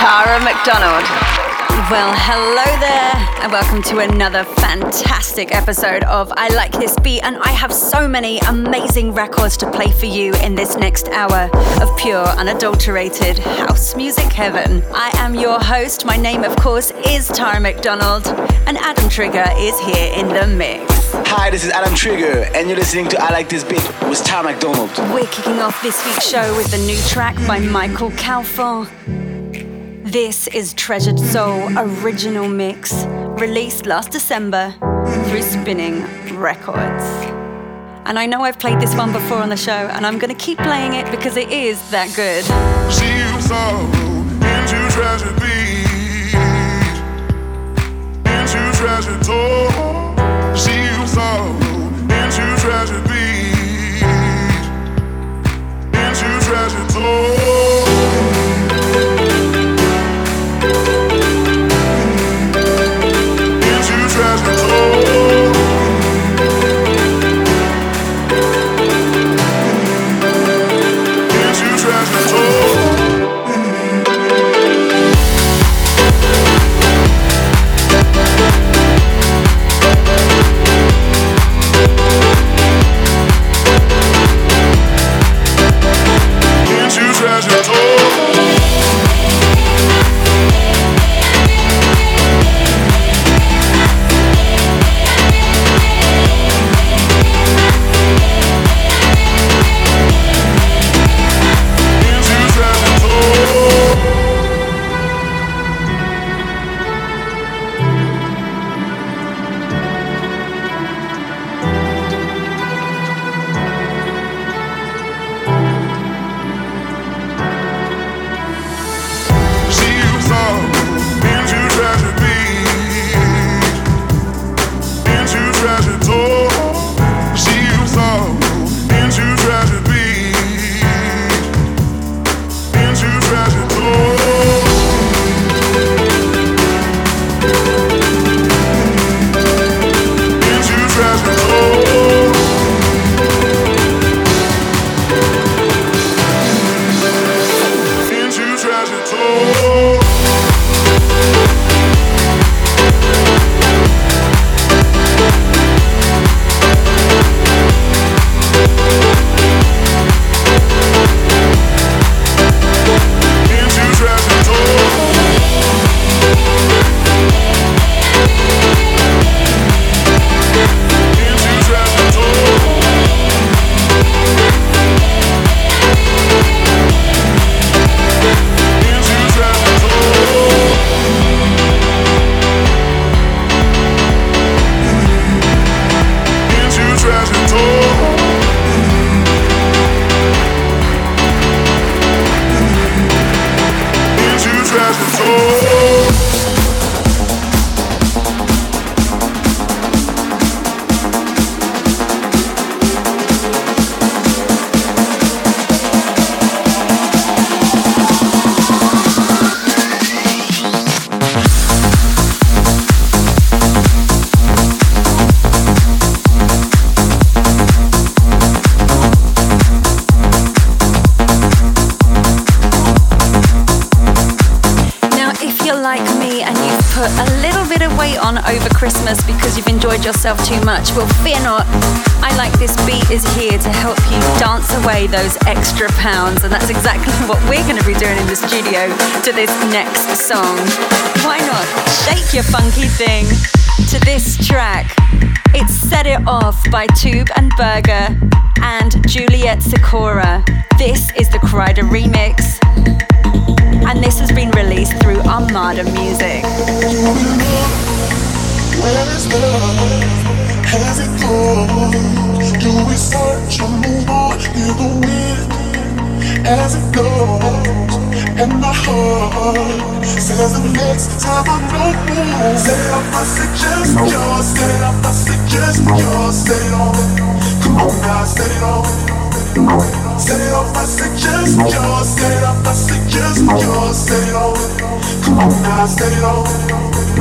Tara McDonald. Well, hello there, and welcome to another fantastic episode of I Like This Beat. And I have so many amazing records to play for you in this next hour of pure, unadulterated house music heaven. I am your host. My name, of course, is Tara McDonald, and Adam Trigger is here in the mix. Hi, this is Adam Trigger, and you're listening to I Like This Beat with Tara McDonald. We're kicking off this week's show with the new track by Michael Calfan. This is Treasured Soul Original Mix, released last December through Spinning Records. And I know I've played this one before on the show, and I'm going to keep playing it because it is that good. into treasured beat, into treasured soul. Yourself too much, well, fear not. I Like This Beat is here to help you dance away those extra pounds, and that's exactly what we're going to be doing in the studio to this next song. Why not shake your funky thing to this track? It's Set It Off by Tube and Berger and Juliet Sikora. This is the Kryder remix, and this has been released through Armada Music. Where is love? Has it gone? Do we search or move on in the wind as it goes? And my heart says the next time I it up, I suggest yours. It up, I suggest no. yours. It on. Come on now, it on. It no. yours. It no. yours. It. Come on it it it it. Come on now, it. Set it Stay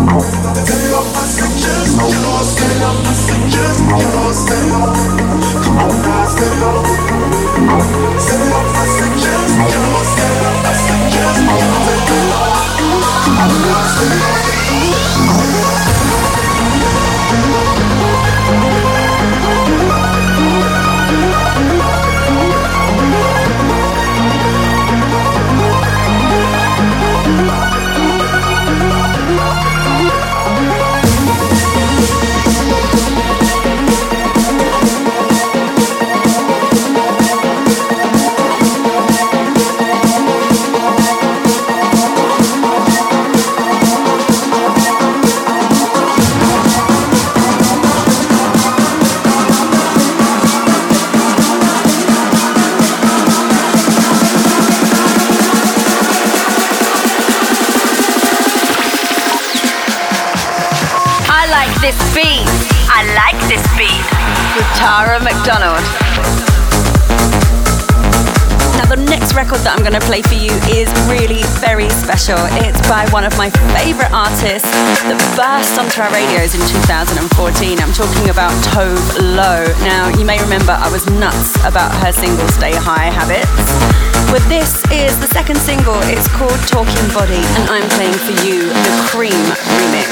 up. Tara McDonald. Record that I'm going to play for you is really very special. It's by one of my favorite artists that burst onto our radios in 2014. I'm talking about Tove Lo. Now, you may remember I was nuts about her single Stay High Habits. But this is the second single. It's called Talking Body, and I'm playing for you the Cream remix.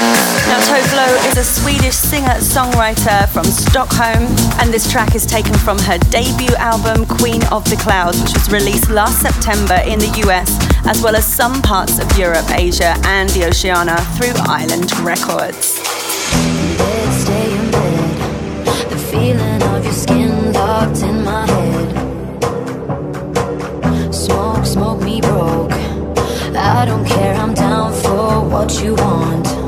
Now, Tove Lo is a Swedish singer-songwriter from Stockholm, and this track is taken from her debut album Queen of the Clouds, which was released last September in the US, as well as some parts of Europe, Asia, and the Oceania through Island Records. Smoke, smoke me broke. I don't care, I'm down for what you want.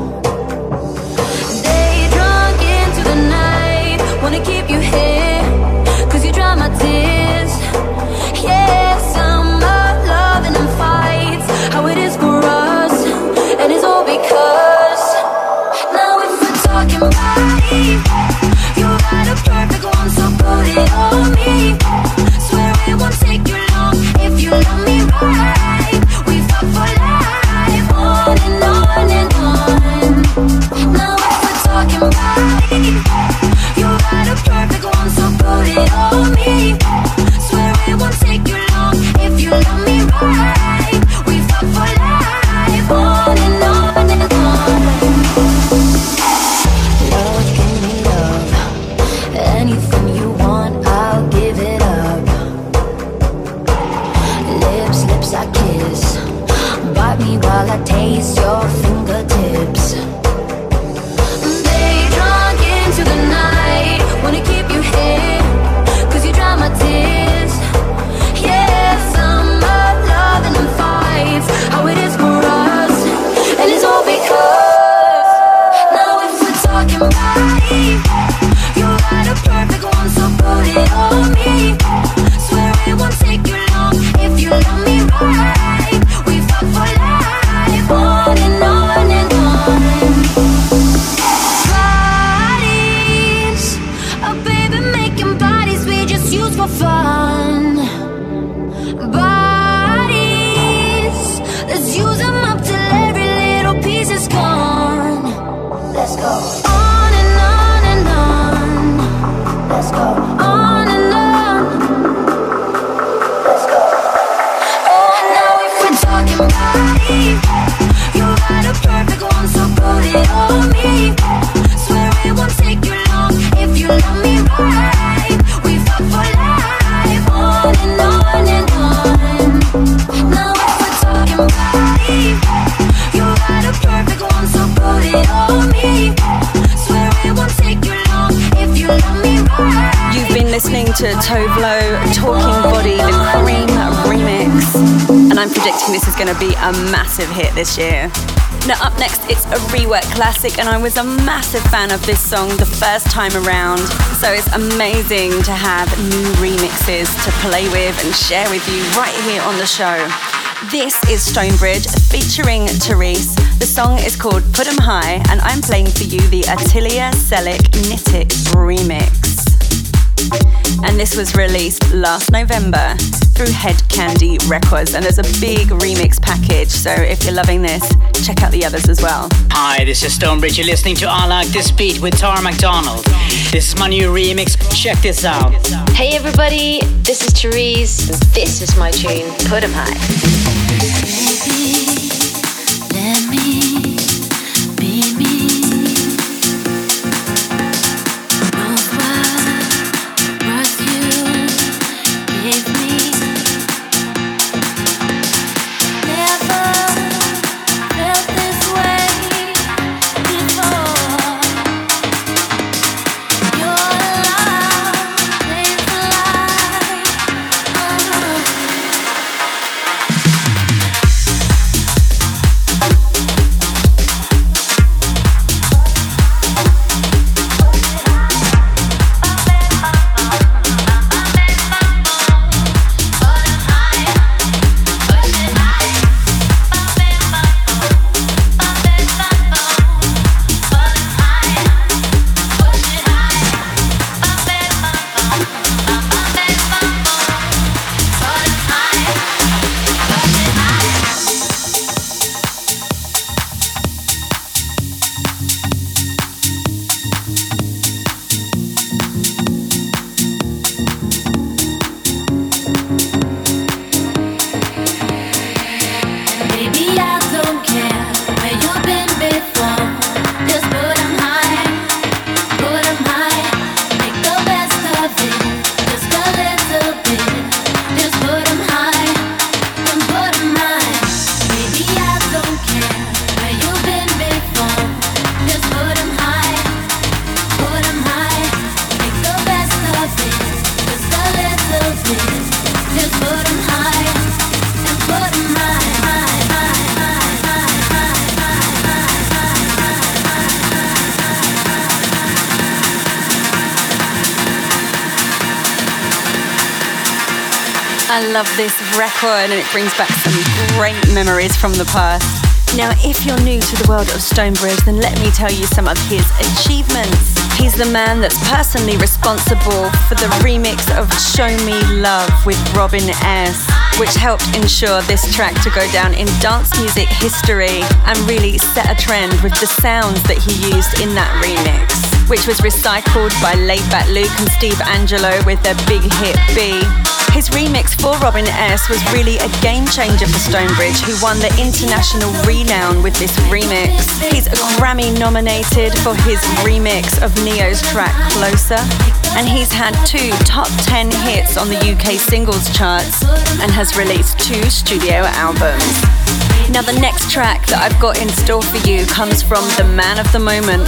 This year. Now, up next, it's a rework classic, and I was a massive fan of this song the first time around. So it's amazing to have new remixes to play with and share with you right here on the show. This is Stonebridge featuring Therese. The song is called Put 'em High, and I'm playing for you the Attilia Selick Nitik remix. And this was released last November through Head Candy Records. And there's a big remix package. So if you're loving this, check out the others as well. Hi, this is Stonebridge. You're listening to I Like This Beat with Tara McDonald. This is my new remix. Check this out. Hey everybody, this is Therese. This is my tune, Put 'em High. Let me love this record and it brings back some great memories from the past. Now, if you're new to the world of Stonebridge, then let me tell you some of his achievements. He's the man that's personally responsible for the remix of Show Me Love with Robin S., which helped ensure this track to go down in dance music history and really set a trend with the sounds that he used in that remix, which was recycled by Laidback Luke and Steve Angello with their big hit B. His remix for Robin S was really a game changer for Stonebridge, who won the international renown with this remix. He's Grammy nominated for his remix of Ne-Yo's track Closer, and he's had two top 10 hits on the UK singles charts and has released two studio albums. Now, the next track that I've got in store for you comes from the man of the moment,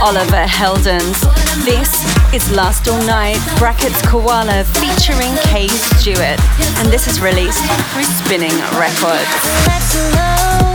Oliver Heldens. This is Last All Night, brackets Koala, featuring Kay Stewart, and this is released through Spinning Records.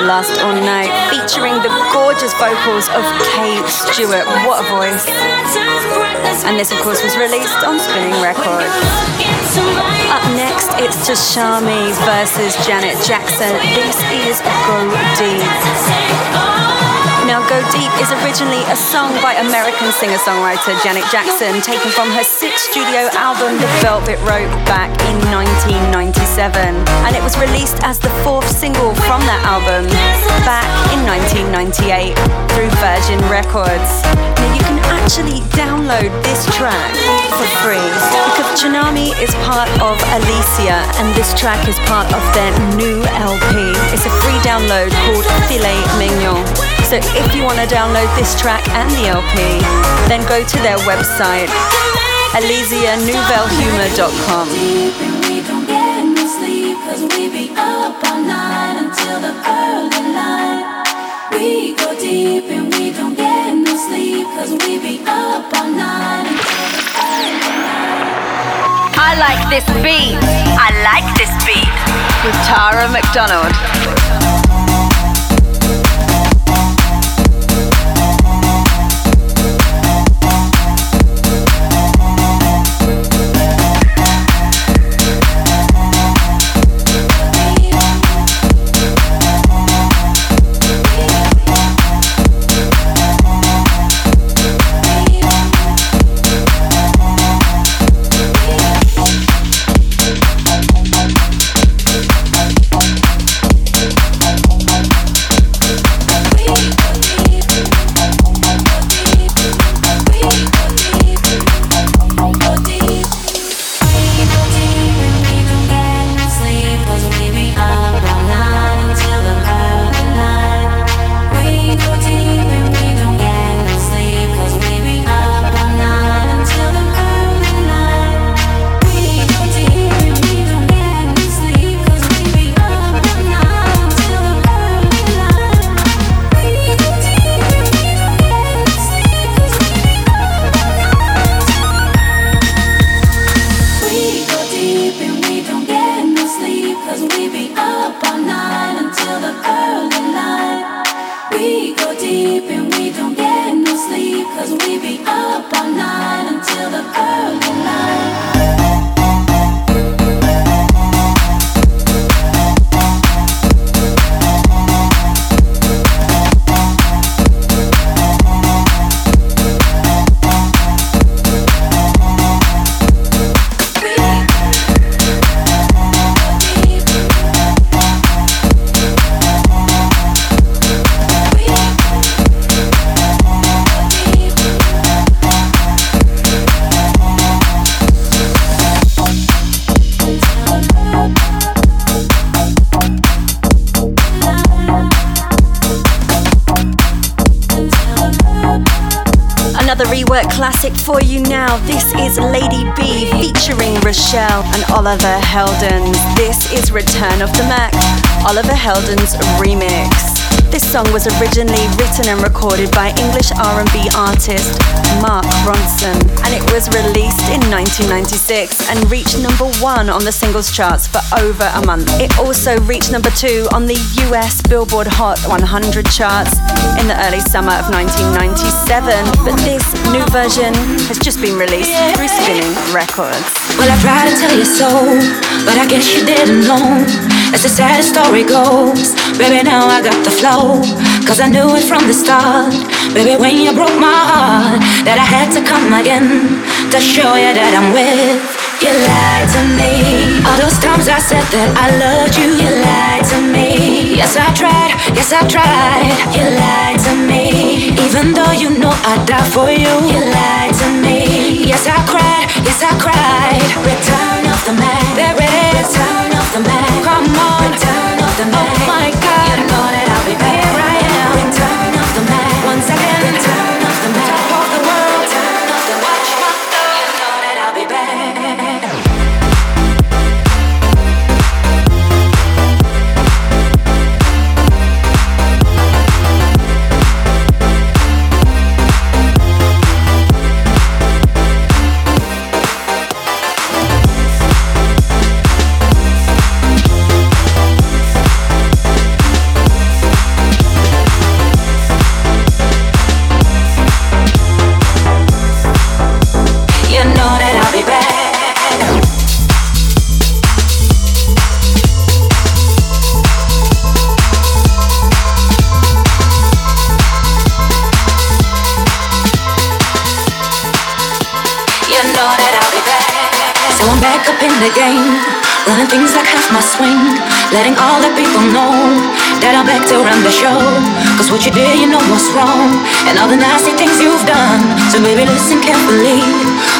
Last All Night, featuring the gorgeous vocals of Kate Stewart. What a voice! And this, of course, was released on Spinning Records. Up next, it's Tashami versus Janet Jackson. This is Go Deep. Now, Go Deep is originally a song by American singer songwriter Janet Jackson, taken from her sixth studio album, The Velvet Rope, back in 1997. And it was released as the fourth single from that album back in 1998 through Virgin Records. Now, you can actually download this track for free because Tsunami is part of Alicia and this track is part of their new LP. It's a free download called Filet Mignon. So if you want to download this track and the LP, then go to their website, night I like this beat. I like this beat. With Tara McDonald. For you now. This is Lady B featuring Rochelle and Oliver Heldens. This is Return of the Mack, Oliver Heldens remix. This song was originally written and recorded by English R&B artist Mark Ronson, and it was released in 1996 and reached number one on the singles charts for over a month. It also reached number two on the US Billboard Hot 100 charts in the early summer of 1997. But this new version has just been released through Spinning Records. Well, I tried to tell you so, but I guess you didn't know. As the sad story goes, baby, now I got the flow. Cause I knew it from the start. Baby, when you broke my heart, that I had to come again to show you that I'm with. You lied to me. All those times I said that I loved you, you lied to me. Yes, I tried, yes, I tried. You lied to me. Even though you know I'd die for you, you lied to me. Yes, I cried, yes, I cried. Return of the man. There it is. Return of the man. Come on. Return of the man. Oh my God. You know that I'll be back. Here I things like half my swing, letting all the people know that I'm back to run the show. Cause what you did, you know what's wrong, and all the nasty things you've done. So baby, listen carefully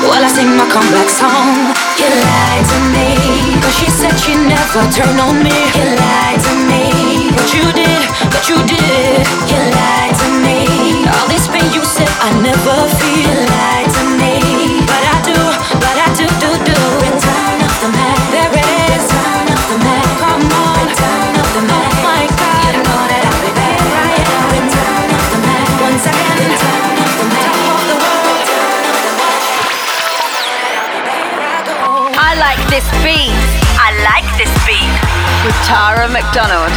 while I sing my comeback song. You lied to me, cause she said she never turned on me. You lied to me, but you did, but you did. You lied to me, all this pain you said I never feel. Tara McDonald.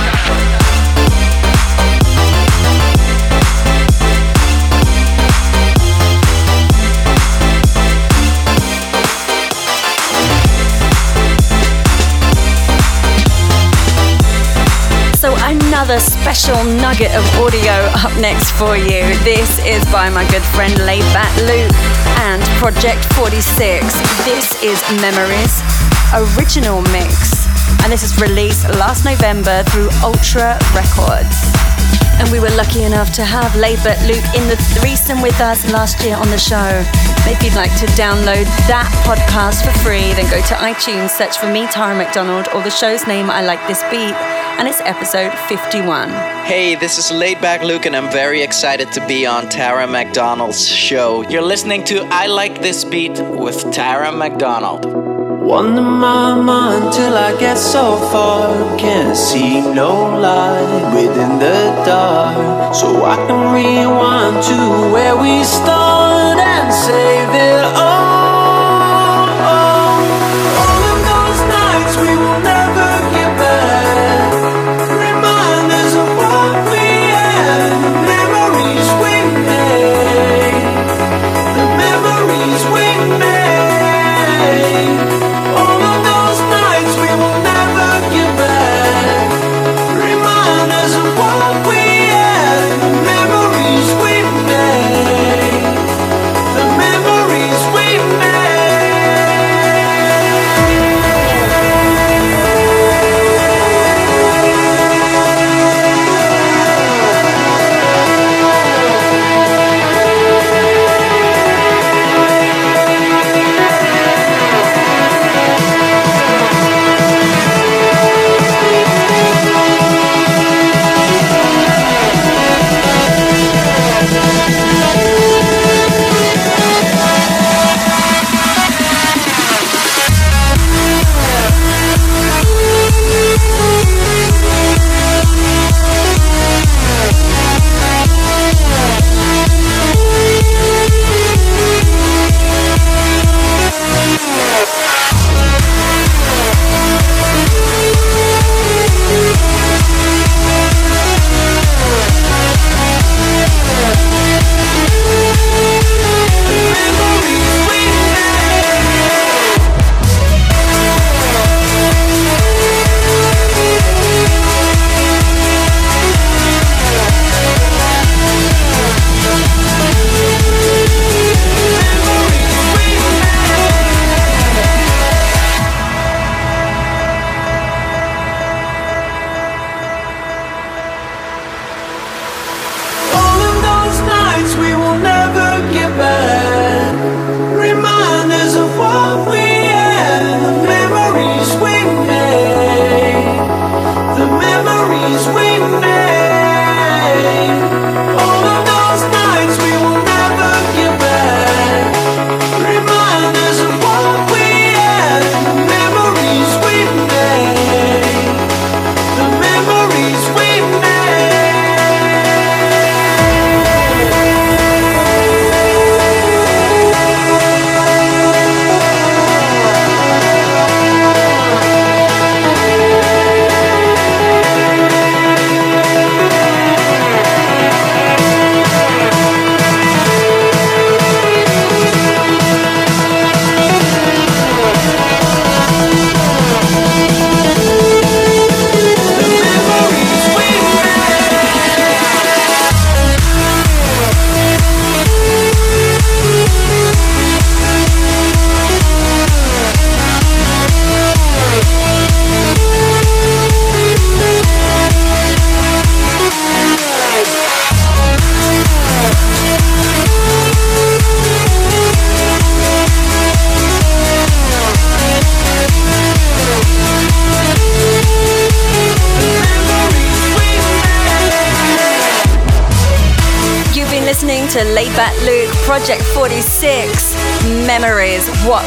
So another special nugget of audio up next for you. This is by my good friend Laidback Luke and Project 46. This is Memories original mix. And this is released last November through Ultra Records. And we were lucky enough to have Laidback Luke in the threesome with us last year on the show. If you'd like to download that podcast for free, then go to iTunes, search for me, Tara McDonald, or the show's name, I Like This Beat, and it's episode 51. Hey, this is Laidback Luke, and I'm very excited to be on Tara McDonald's show. You're listening to I Like This Beat with Tara McDonald. Wonder my mind till I get so far. Can't see no light within the dark. So I can rewind to where we started and save it all.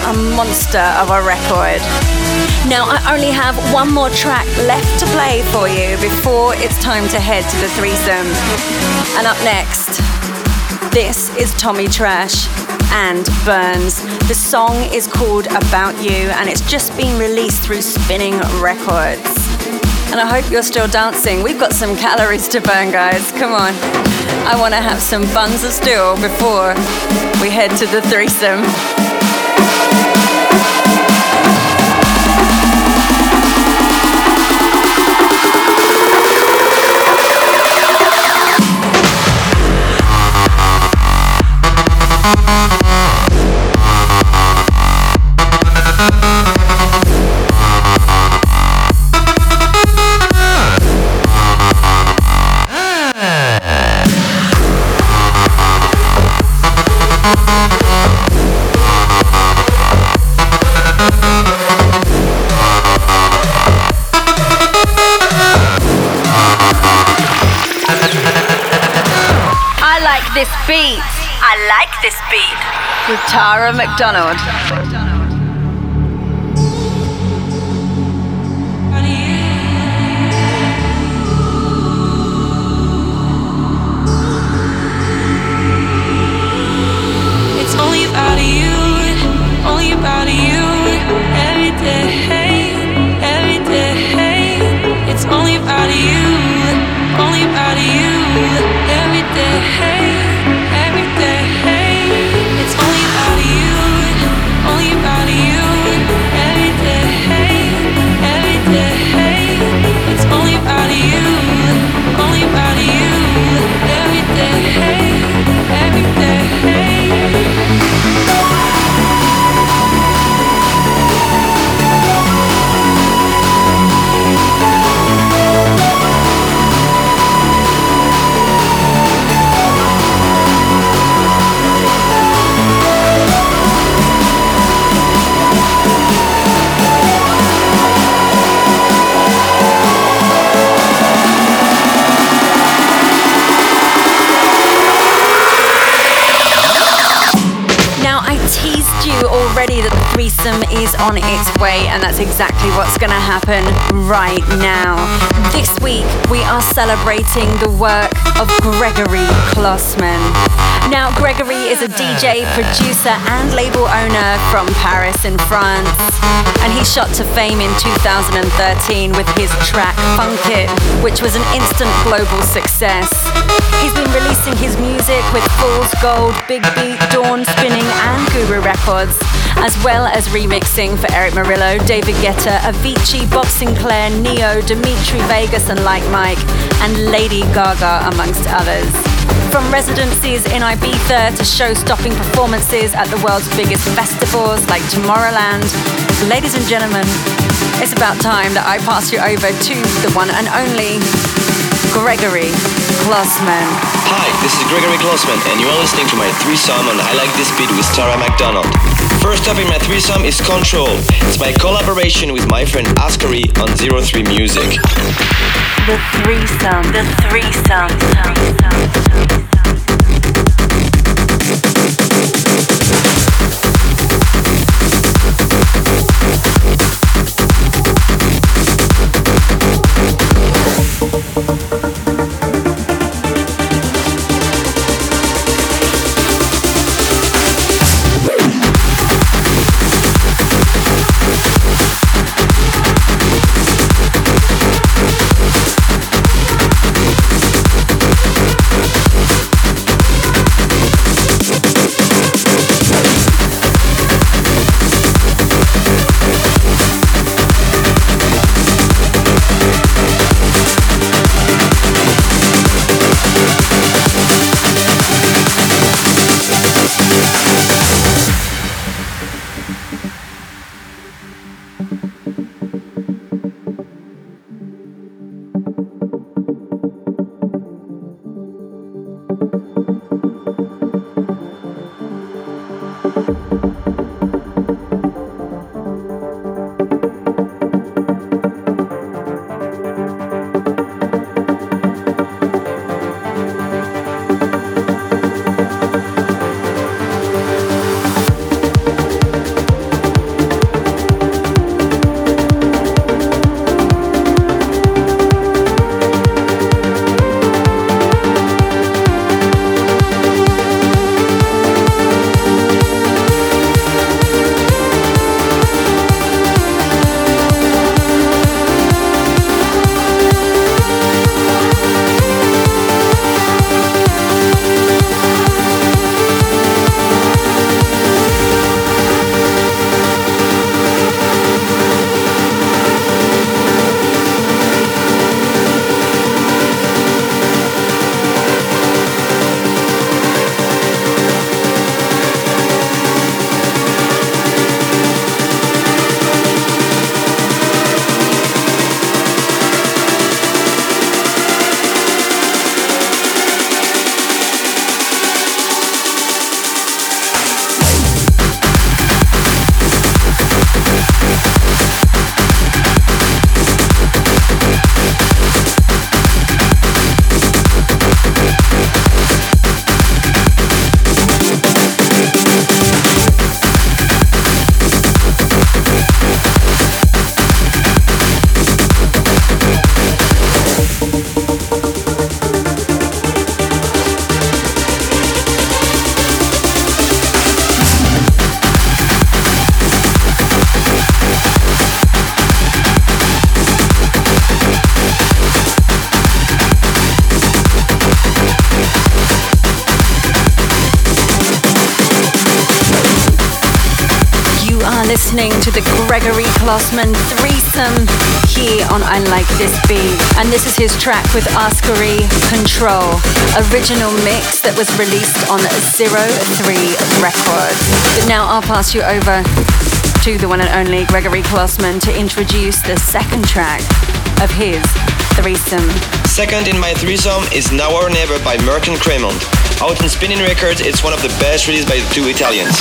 A monster of a record. Now, I only have one more track left to play for you before it's time to head to the threesome. And up next, this is Tommy Trash and Burns. The song is called About You and it's just been released through Spinning Records. And I hope you're still dancing. We've got some calories to burn, guys. Come on. I want to have some buns of steel before we head to the threesome. This beat. With Tara McDonald. On its way, and that's exactly what's going to happen right now. This week, we are celebrating the work of Gregori Klosman. Now, Gregori is a DJ, producer, and label owner from Paris in France, and he shot to fame in 2013 with his track Funk It, which was an instant global success. He's been releasing his music with Fool's Gold, Big Beat, Dawn Spinning, and Guru Records as well as remixing for Erick Morillo, David Guetta, Avicii, Bob Sinclar, Ne-Yo, Dimitri Vegas, and Like Mike, and Lady Gaga, amongst others. From residencies in Ibiza to show stopping performances at the world's biggest festivals like Tomorrowland, ladies and gentlemen, it's about time that I pass you over to the one and only Gregori Klosman. Hi, this is Gregori Klosman, and you are listening to my threesome on I Like This Beat with Tara McDonald. First up in my threesome is Control. It's my collaboration with my friend Askari on Zero Three Music. The threesome, the threesome. listening Gregori Klosman threesome here on I Like This Beat. And this is his track with Ascari Control, original mix that was released on Zero Three Records. But now I'll pass you over to the one and only Gregori Klosman to introduce the second track of his threesome. Second in my threesome is Now or Never by Merk and Kremont. Out on Spinnin' Records, it's one of the best released by the two Italians.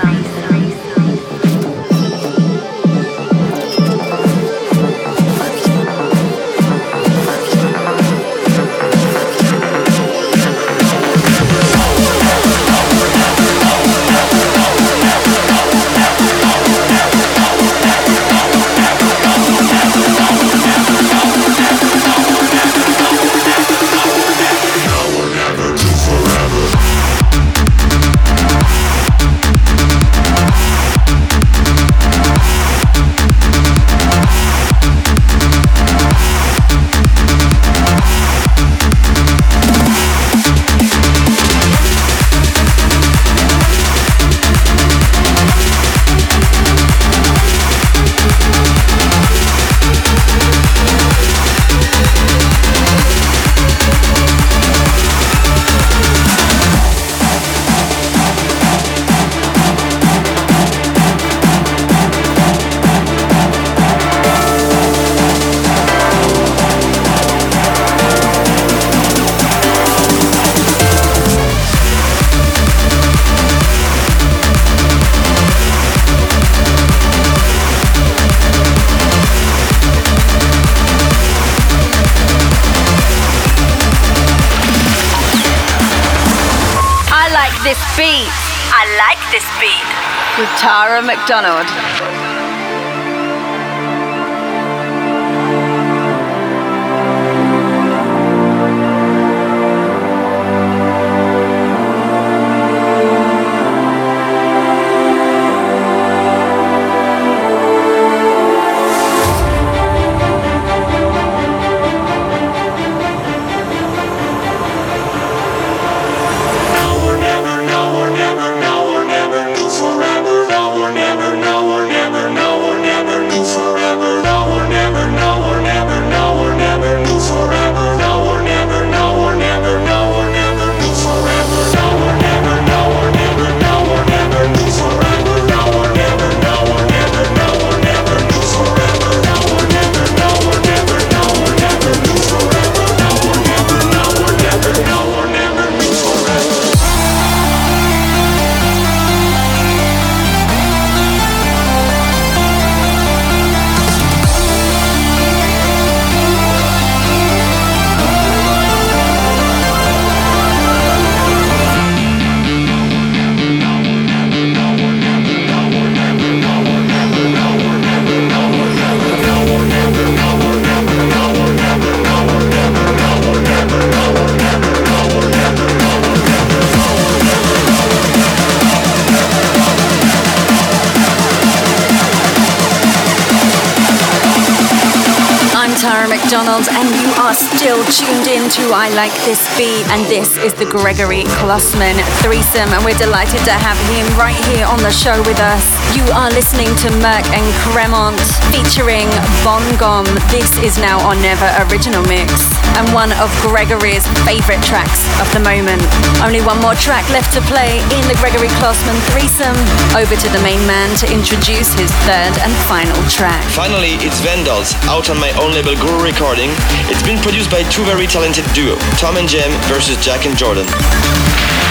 Tara McDonald. Tuned in to I Like This Beat, and this is the Gregori Klosman threesome, and we're delighted to have him right here on the show with us. You are listening to Merk and Kremont featuring Bongom. This is now on Never Original Mix, and one of Gregori's favorite tracks of the moment. Only one more track left to play in the Gregori Klosman threesome. Over to the main man to introduce his third and final track. Finally, it's Vandals, out on my own label Guru Recording. It's been produced by two very talented duo, Tom and Jem versus Jack and Jordan.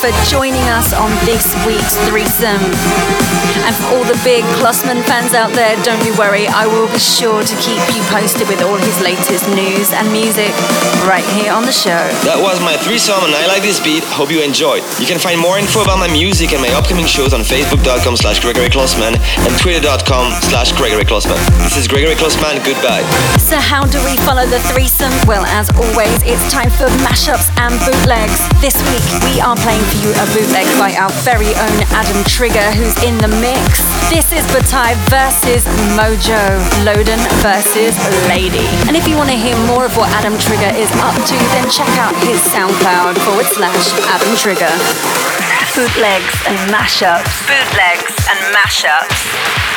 For joining us on this week's threesome. Big Klosman fans out there, don't you worry, I will be sure to keep you posted with all his latest news and music right here on the show. That was my threesome and I like this beat. Hope you enjoyed. You can find more info about my music and my upcoming shows on facebook.com slash Gregori Klosman and twitter.com slash Gregori Klosman. This is Gregori Klosman. Goodbye. So how do we follow the threesome? Well, as always, it's time for mashups and bootlegs. This week, we are playing for you a bootleg by our very own Adam Trigger, who's in the mix. This is Batai versus Modjo, Loden versus Lady. And if you want to hear more of what Adam Trigger is up to, then check out his SoundCloud forward slash Adam Trigger. Bootlegs and mashups. Bootlegs and mashups.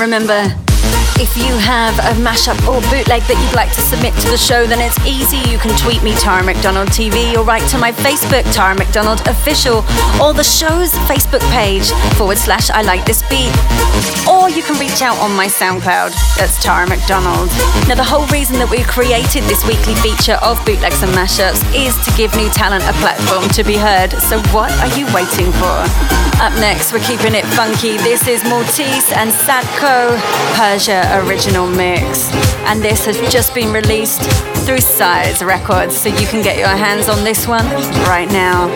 Remember if you have a mashup or bootleg that you'd like to submit to the show, then it's easy. You can tweet me, Tara McDonald TV, or write to my Facebook, Tara McDonald Official, or the show's Facebook page, forward slash I like this beat. Or you can reach out on my SoundCloud, that's Tara McDonald. Now, the whole reason that we created this weekly feature of bootlegs and mashups is to give new talent a platform to be heard. So, what are you waiting for? Up next, we're keeping it funky. This is Maltese and Sadko Persia original mix. And this has just been released through Size Records, so you can get your hands on this one right now.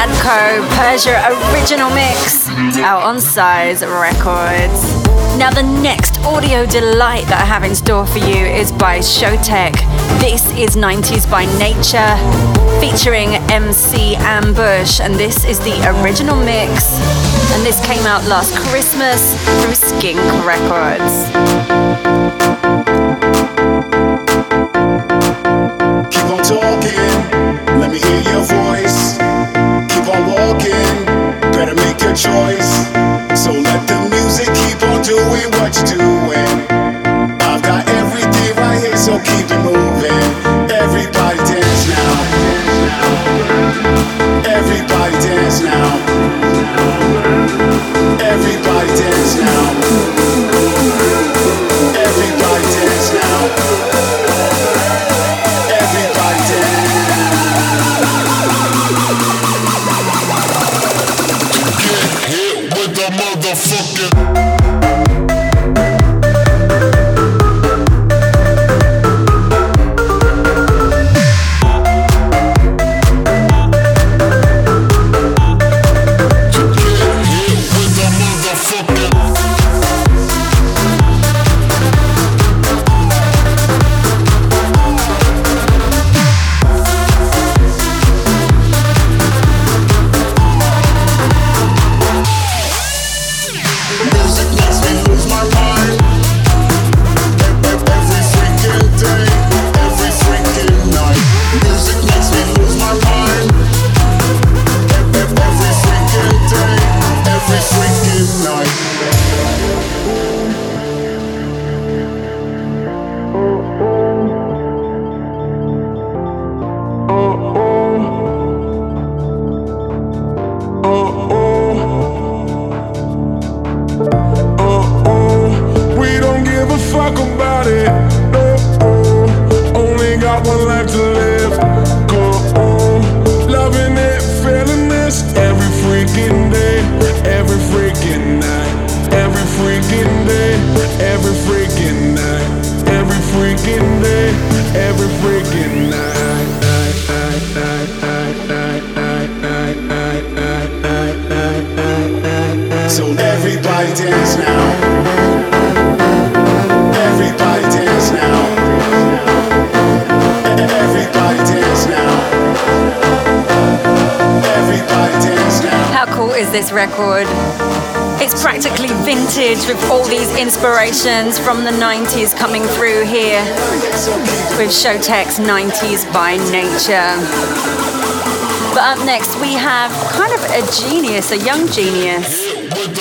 Sadko. Persia original mix out on Size Records. Now, the next audio delight that I have in store for you is by Showtek. This is 90s by Nature, featuring MC Ambush, and this is the original mix. And this came out last Christmas through Skink Records. Choice. So let the music keep on doing what you're doing. I've got everything right here, so keep it moving. Inspirations from the 90s coming through here with Showtek's 90s by Nature. But up next, we have kind of a genius, a young genius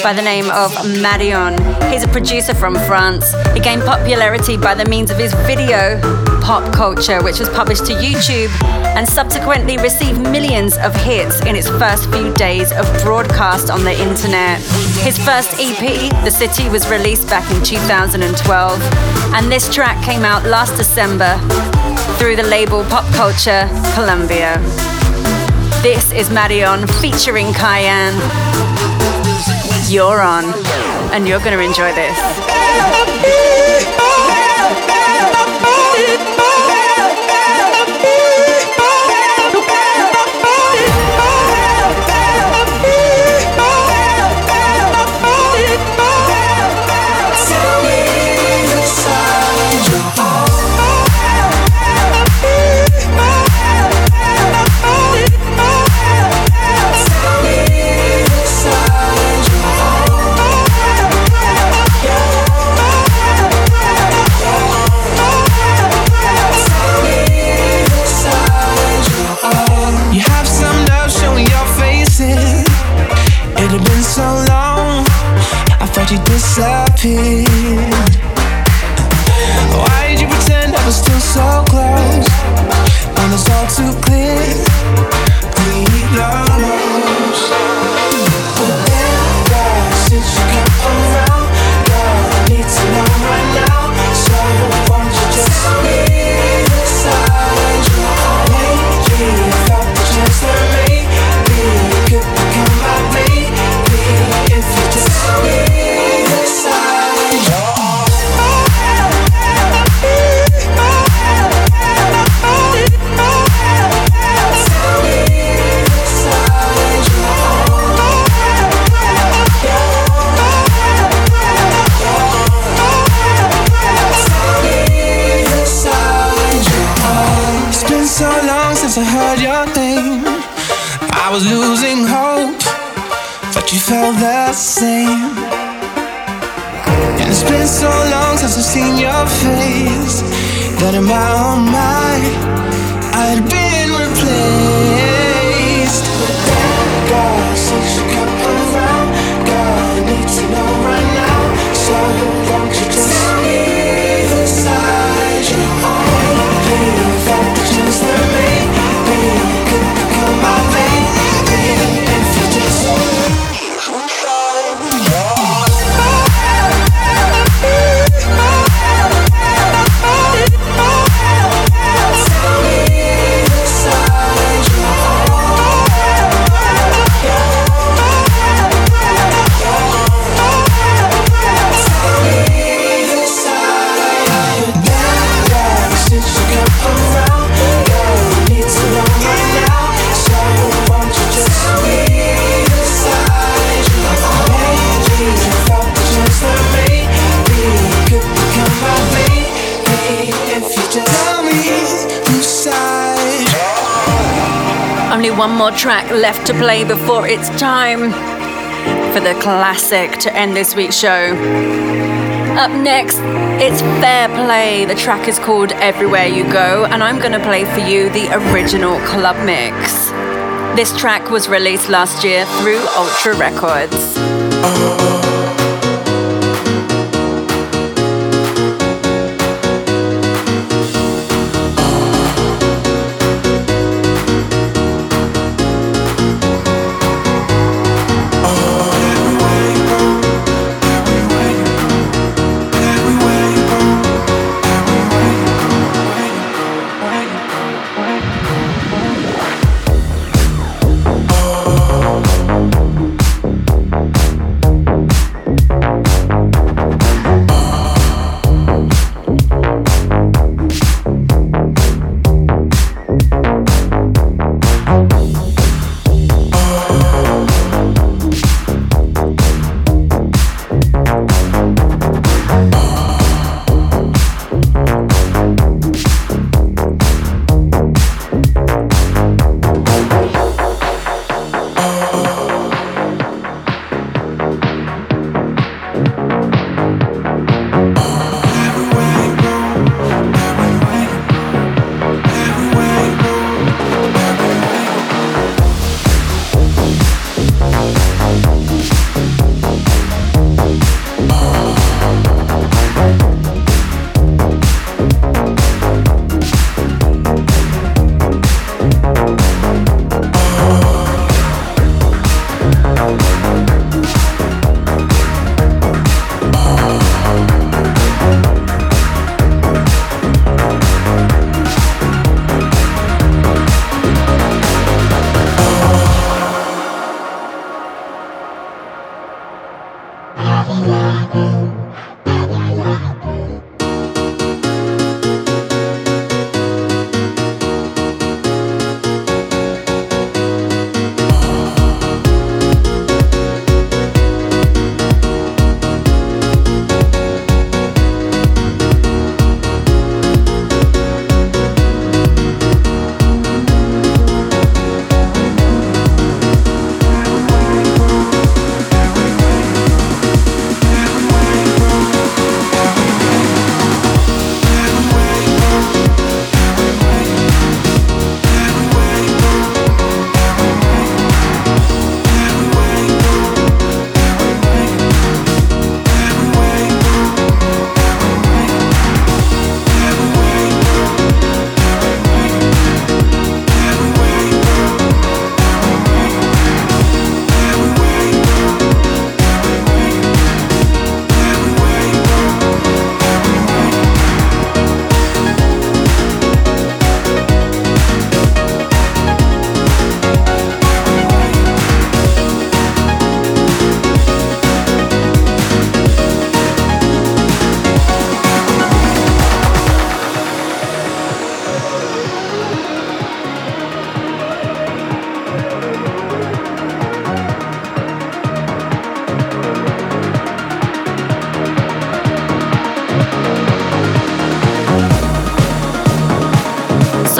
by the name of Madeon. He's a producer from France. He gained popularity by the means of his video Pop Culture, which was published to YouTube and subsequently received millions of hits in its first few days of broadcast on the internet. His first EP, The City, was released back in 2012, and this track came out last December through the label Pop Culture Columbia. This is Madeon featuring Kyan. You're on, and you're going to enjoy this. Why did you pretend I was still so close when it's all too clear? We lost. One more track left to play before it's time for the classic to end this week's show. Up next, it's Fair Play. The track is called Everywhere You Go, and I'm going to play for you the original club mix. This track was released last year through Ultra Records.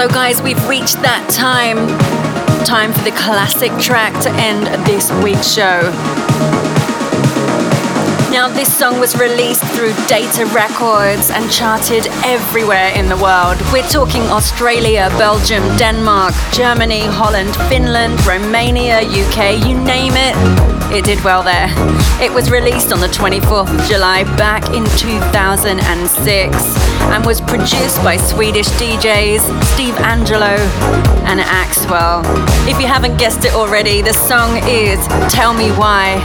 So, guys, we've reached that time. Time for the classic track to end this week's show. Now, this song was released through Data Records and charted everywhere in the world. We're talking Australia, Belgium, Denmark, Germany, Holland, Finland, Romania, UK, you name it. It did well there. It was released on the 24th of July back in 2006 and was produced by Swedish DJs Steve Angello and Axwell. If you haven't guessed it already, the song is Tell Me Why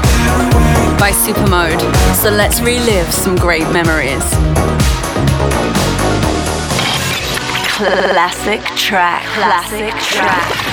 by Supermode. So let's relive some great memories. Classic track. Classic track.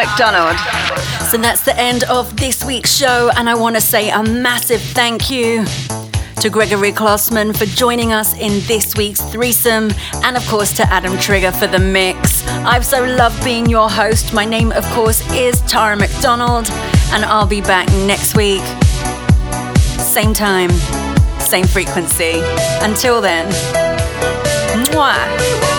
McDonald. So that's the end of this week's show, and I want to say a massive thank you to Gregori Klosman for joining us in this week's threesome, and of course to Adam Trigger for the mix. I've so loved being your host. My name, of course, is Tara McDonald, and I'll be back next week. Same time, same frequency. Until then, mwah.